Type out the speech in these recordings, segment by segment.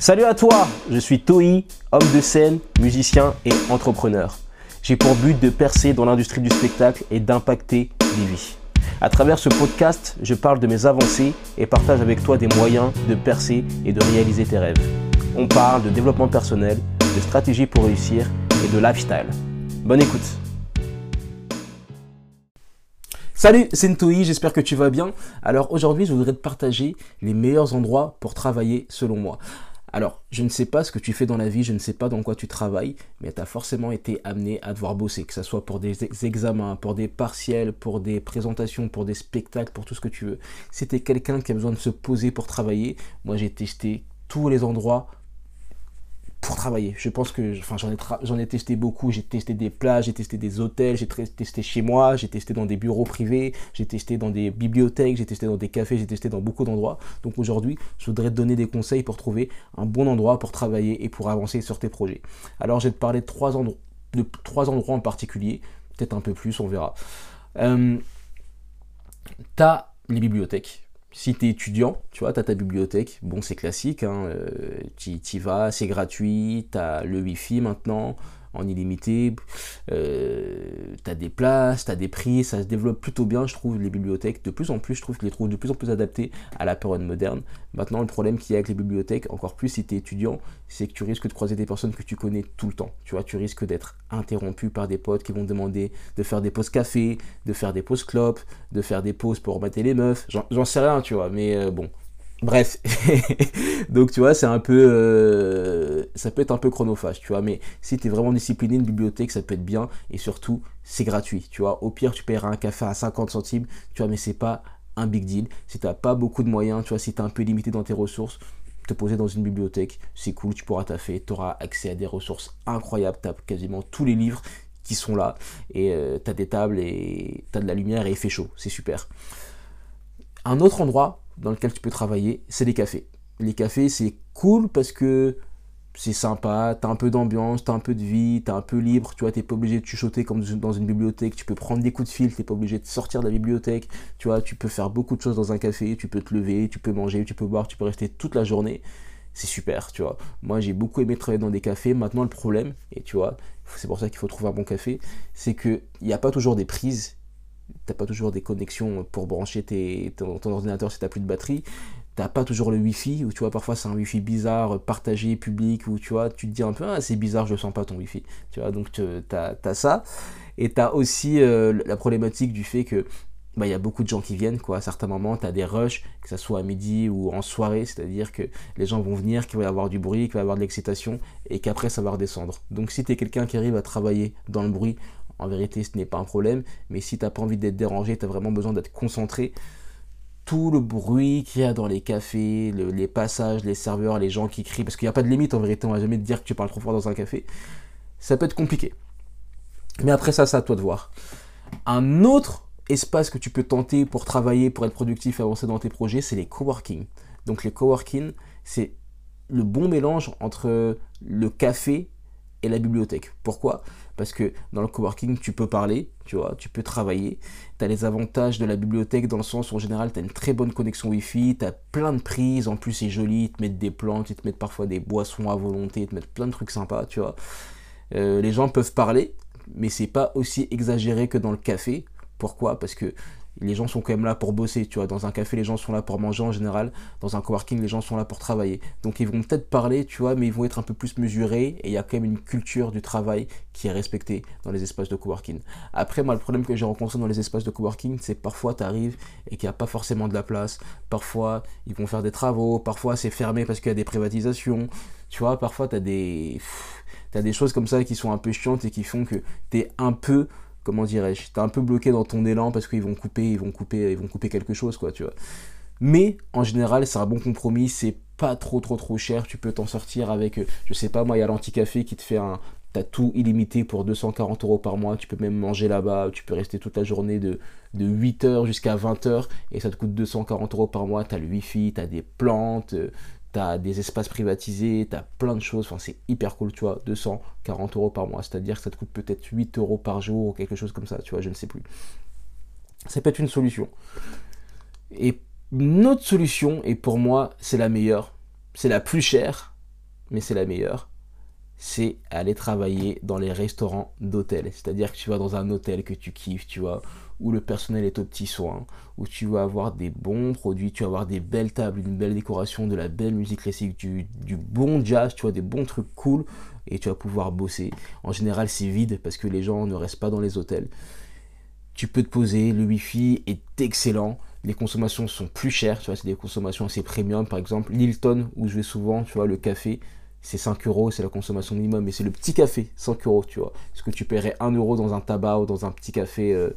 Salut à toi, je suis Toi, homme de scène, musicien et entrepreneur. J'ai pour but de percer dans l'industrie du spectacle et d'impacter des vies. À travers ce podcast, je parle de mes avancées et partage avec toi des moyens de percer et de réaliser tes rêves. On parle de développement personnel, de stratégie pour réussir et de lifestyle. Bonne écoute. Salut, c'est Ntoi, j'espère que tu vas bien. Alors aujourd'hui, je voudrais te partager les meilleurs endroits pour travailler selon moi. Alors, je ne sais pas ce que tu fais dans la vie, je ne sais pas dans quoi tu travailles, mais tu as forcément été amené à devoir bosser, que ce soit pour des examens, pour des partiels, pour des présentations, pour des spectacles, pour tout ce que tu veux. Si tu quelqu'un qui a besoin de se poser pour travailler, moi j'ai testé tous les endroits travailler. Je pense que enfin, j'en ai, testé beaucoup. J'ai testé des plages, j'ai testé des hôtels, j'ai testé chez moi, j'ai testé dans des bureaux privés, j'ai testé dans des bibliothèques, j'ai testé dans des cafés, j'ai testé dans beaucoup d'endroits. Donc aujourd'hui, je voudrais te donner des conseils pour trouver un bon endroit pour travailler et pour avancer sur tes projets. Alors je vais te parler de trois, endroits, de trois endroits en particulier, peut-être un peu plus, on verra. Euh, tu as les bibliothèques si tu étudiant, tu vois, tu ta bibliothèque, bon c'est classique, hein, euh, tu vas, c'est gratuit, tu le Wi-Fi maintenant, en illimité. Euh, tu as des places, tu as des prix, ça se développe plutôt bien, je trouve, les bibliothèques. De plus en plus, je trouve que les trouve de plus en plus adaptées à la période moderne. Maintenant, le problème qu'il y a avec les bibliothèques, encore plus si tu es étudiant, c'est que tu risques de croiser des personnes que tu connais tout le temps. Tu vois, tu risques d'être interrompu par des potes qui vont demander de faire des pauses café, de faire des pauses clopes, de faire des pauses pour mater les meufs. J'en sais rien, tu vois, mais euh, bon, Bref, donc tu vois, c'est un peu, euh, ça peut être un peu chronophage, tu vois, mais si tu es vraiment discipliné, une bibliothèque, ça peut être bien, et surtout, c'est gratuit, tu vois. Au pire, tu paieras un café à 50 centimes, tu vois, mais c'est pas un big deal. Si tu n'as pas beaucoup de moyens, tu vois, si tu es un peu limité dans tes ressources, te poser dans une bibliothèque, c'est cool, tu pourras taffer, tu auras accès à des ressources incroyables, tu as quasiment tous les livres qui sont là, et euh, tu as des tables, et tu as de la lumière, et il fait chaud, c'est super. Un autre endroit dans lequel tu peux travailler, c'est les cafés. Les cafés, c'est cool parce que c'est sympa, t'as un peu d'ambiance, t'as un peu de vie, t'es un peu libre, tu vois, t'es pas obligé de chuchoter comme dans une bibliothèque, tu peux prendre des coups de fil, t'es pas obligé de sortir de la bibliothèque, tu vois, tu peux faire beaucoup de choses dans un café, tu peux te lever, tu peux manger, tu peux boire, tu peux rester toute la journée. C'est super, tu vois. Moi, j'ai beaucoup aimé travailler dans des cafés. Maintenant, le problème, et tu vois, c'est pour ça qu'il faut trouver un bon café, c'est qu'il n'y a pas toujours des prises t'as pas toujours des connexions pour brancher tes, ton, ordinateur si t'as plus de batterie. T'as pas toujours le Wi-Fi, ou tu vois, parfois c'est un Wi-Fi bizarre, partagé, public, où tu vois, tu te dis un peu, ah, c'est bizarre, je sens pas ton Wi-Fi. Tu vois, donc t'as as ça. Et t'as aussi euh, la problématique du fait que bah, il y a beaucoup de gens qui viennent, quoi. À certains moments, tu as des rushs, que ce soit à midi ou en soirée, c'est-à-dire que les gens vont venir, qu'il va y avoir du bruit, qu'il va y avoir de l'excitation, et qu'après, ça va redescendre. Donc, si tu es quelqu'un qui arrive à travailler dans le bruit en vérité, ce n'est pas un problème. Mais si tu n'as pas envie d'être dérangé, tu as vraiment besoin d'être concentré. Tout le bruit qu'il y a dans les cafés, les passages, les serveurs, les gens qui crient, parce qu'il n'y a pas de limite en vérité, on va jamais te dire que tu parles trop fort dans un café. Ça peut être compliqué. Mais après ça, c'est à toi de voir. Un autre espace que tu peux tenter pour travailler, pour être productif et avancer dans tes projets, c'est les coworking. Donc les coworking, c'est le bon mélange entre le café et la bibliothèque. Pourquoi? Parce que dans le coworking, tu peux parler, tu vois, tu peux travailler. Tu as les avantages de la bibliothèque dans le sens où en général, tu as une très bonne connexion Wi-Fi, tu as plein de prises, en plus c'est joli, ils te mettent des plantes, ils te mettent parfois des boissons à volonté, ils te mettent plein de trucs sympas, tu vois. Euh, les gens peuvent parler, mais c'est pas aussi exagéré que dans le café. Pourquoi? Parce que les gens sont quand même là pour bosser, tu vois. Dans un café, les gens sont là pour manger en général. Dans un coworking, les gens sont là pour travailler. Donc ils vont peut-être parler, tu vois, mais ils vont être un peu plus mesurés et il y a quand même une culture du travail qui est respectée dans les espaces de coworking. Après, moi, le problème que j'ai rencontré dans les espaces de coworking, c'est parfois tu arrives et qu'il n'y a pas forcément de la place. Parfois, ils vont faire des travaux. Parfois, c'est fermé parce qu'il y a des privatisations. Tu vois, parfois, tu des... Des choses comme ça qui sont un peu chiantes et qui font que tu es un peu comment dirais-je, t'es un peu bloqué dans ton élan parce qu'ils vont couper, ils vont couper, ils vont couper quelque chose, quoi, tu vois. Mais en général, c'est un bon compromis, c'est pas trop trop trop cher, tu peux t'en sortir avec, euh, je sais pas, moi, il y a l'anticafé qui te fait un, t'as tout illimité pour 240 euros par mois, tu peux même manger là-bas, tu peux rester toute la journée de, de 8h jusqu'à 20h et ça te coûte 240 euros par mois, t'as le wifi, t'as des plantes, euh, t'as des espaces privatisés, t'as plein de choses, enfin c'est hyper cool, tu vois, 240 euros par mois, c'est-à-dire que ça te coûte peut-être 8 euros par jour ou quelque chose comme ça, tu vois, je ne sais plus. Ça peut être une solution. Et une autre solution, et pour moi c'est la meilleure, c'est la plus chère, mais c'est la meilleure, c'est aller travailler dans les restaurants d'hôtel. C'est-à-dire que tu vas dans un hôtel que tu kiffes, tu vois, où le personnel est au petit soin, où tu vas avoir des bons produits, tu vas avoir des belles tables, une belle décoration, de la belle musique classique, du, bon jazz, tu vois, des bons trucs cool, et tu vas pouvoir bosser. En général, c'est vide parce que les gens ne restent pas dans les hôtels. Tu peux te poser, le wifi est excellent les consommations sont plus chères, tu vois, c'est des consommations assez premium. Par exemple, Lilton, où je vais souvent, tu vois, le café, c'est 5 euros, c'est la consommation minimum, mais c'est le petit café, 5 euros, tu vois. Ce que tu paierais 1 euro dans un tabac ou dans un petit café euh,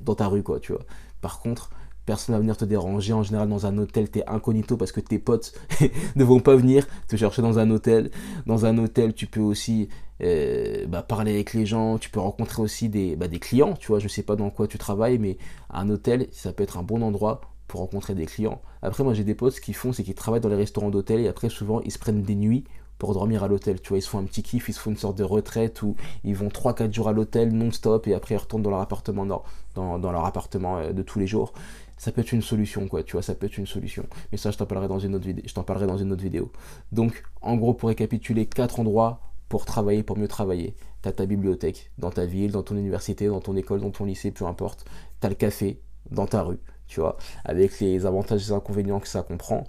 dans ta rue, quoi, tu vois. Par contre, personne va venir te déranger. En général, dans un hôtel, t'es incognito parce que tes potes ne vont pas venir te chercher dans un hôtel. Dans un hôtel, tu peux aussi euh, bah, parler avec les gens. Tu peux rencontrer aussi des, bah, des clients. Tu vois, je sais pas dans quoi tu travailles, mais un hôtel, ça peut être un bon endroit pour rencontrer des clients. Après, moi, j'ai des potes, ce qu'ils font, c'est qu'ils travaillent dans les restaurants d'hôtel et après, souvent, ils se prennent des nuits pour dormir à l'hôtel. Tu vois, ils se font un petit kiff, ils se font une sorte de retraite où ils vont 3-4 jours à l'hôtel non-stop et après ils retournent dans leur appartement, dans, dans leur appartement euh, de tous les jours ça peut être une solution, quoi, tu vois, ça peut être une solution. Mais ça, je t'en parlerai dans une autre vidéo. Je t'en parlerai dans une autre vidéo. Donc, en gros, pour récapituler, quatre endroits pour travailler, pour mieux travailler. Tu as ta bibliothèque dans ta ville, dans ton université, dans ton école, dans ton lycée, peu importe. Tu as le café dans ta rue, tu vois, avec les avantages et les inconvénients que ça comprend.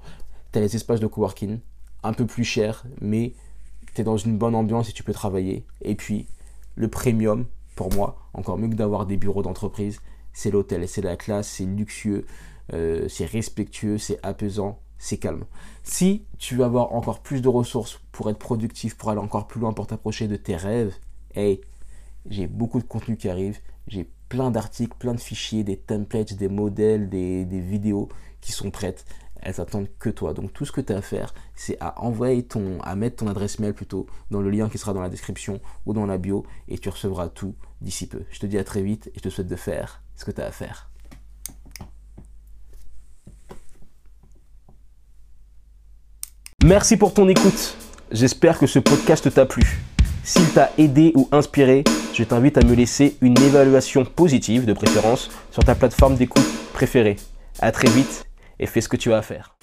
Tu as les espaces de coworking, un peu plus cher, mais tu es dans une bonne ambiance et tu peux travailler. Et puis, le premium, pour moi, encore mieux que d'avoir des bureaux d'entreprise, c'est l'hôtel, c'est la classe, c'est luxueux, euh, c'est respectueux, c'est apaisant, c'est calme. Si tu veux avoir encore plus de ressources pour être productif, pour aller encore plus loin, pour t'approcher de tes rêves, hey, j'ai beaucoup de contenu qui arrive, j'ai plein d'articles, plein de fichiers, des templates, des modèles, des, des vidéos qui sont prêtes elles attendent que toi. Donc tout ce que tu as à faire, c'est à envoyer ton, à mettre ton adresse mail plutôt dans le lien qui sera dans la description ou dans la bio et tu recevras tout d'ici peu. Je te dis à très vite et je te souhaite de faire ce que tu as à faire. Merci pour ton écoute. J'espère que ce podcast t'a plu. S'il t'a aidé ou inspiré, je t'invite à me laisser une évaluation positive de préférence sur ta plateforme d'écoute préférée. À très vite et fais ce que tu as à faire.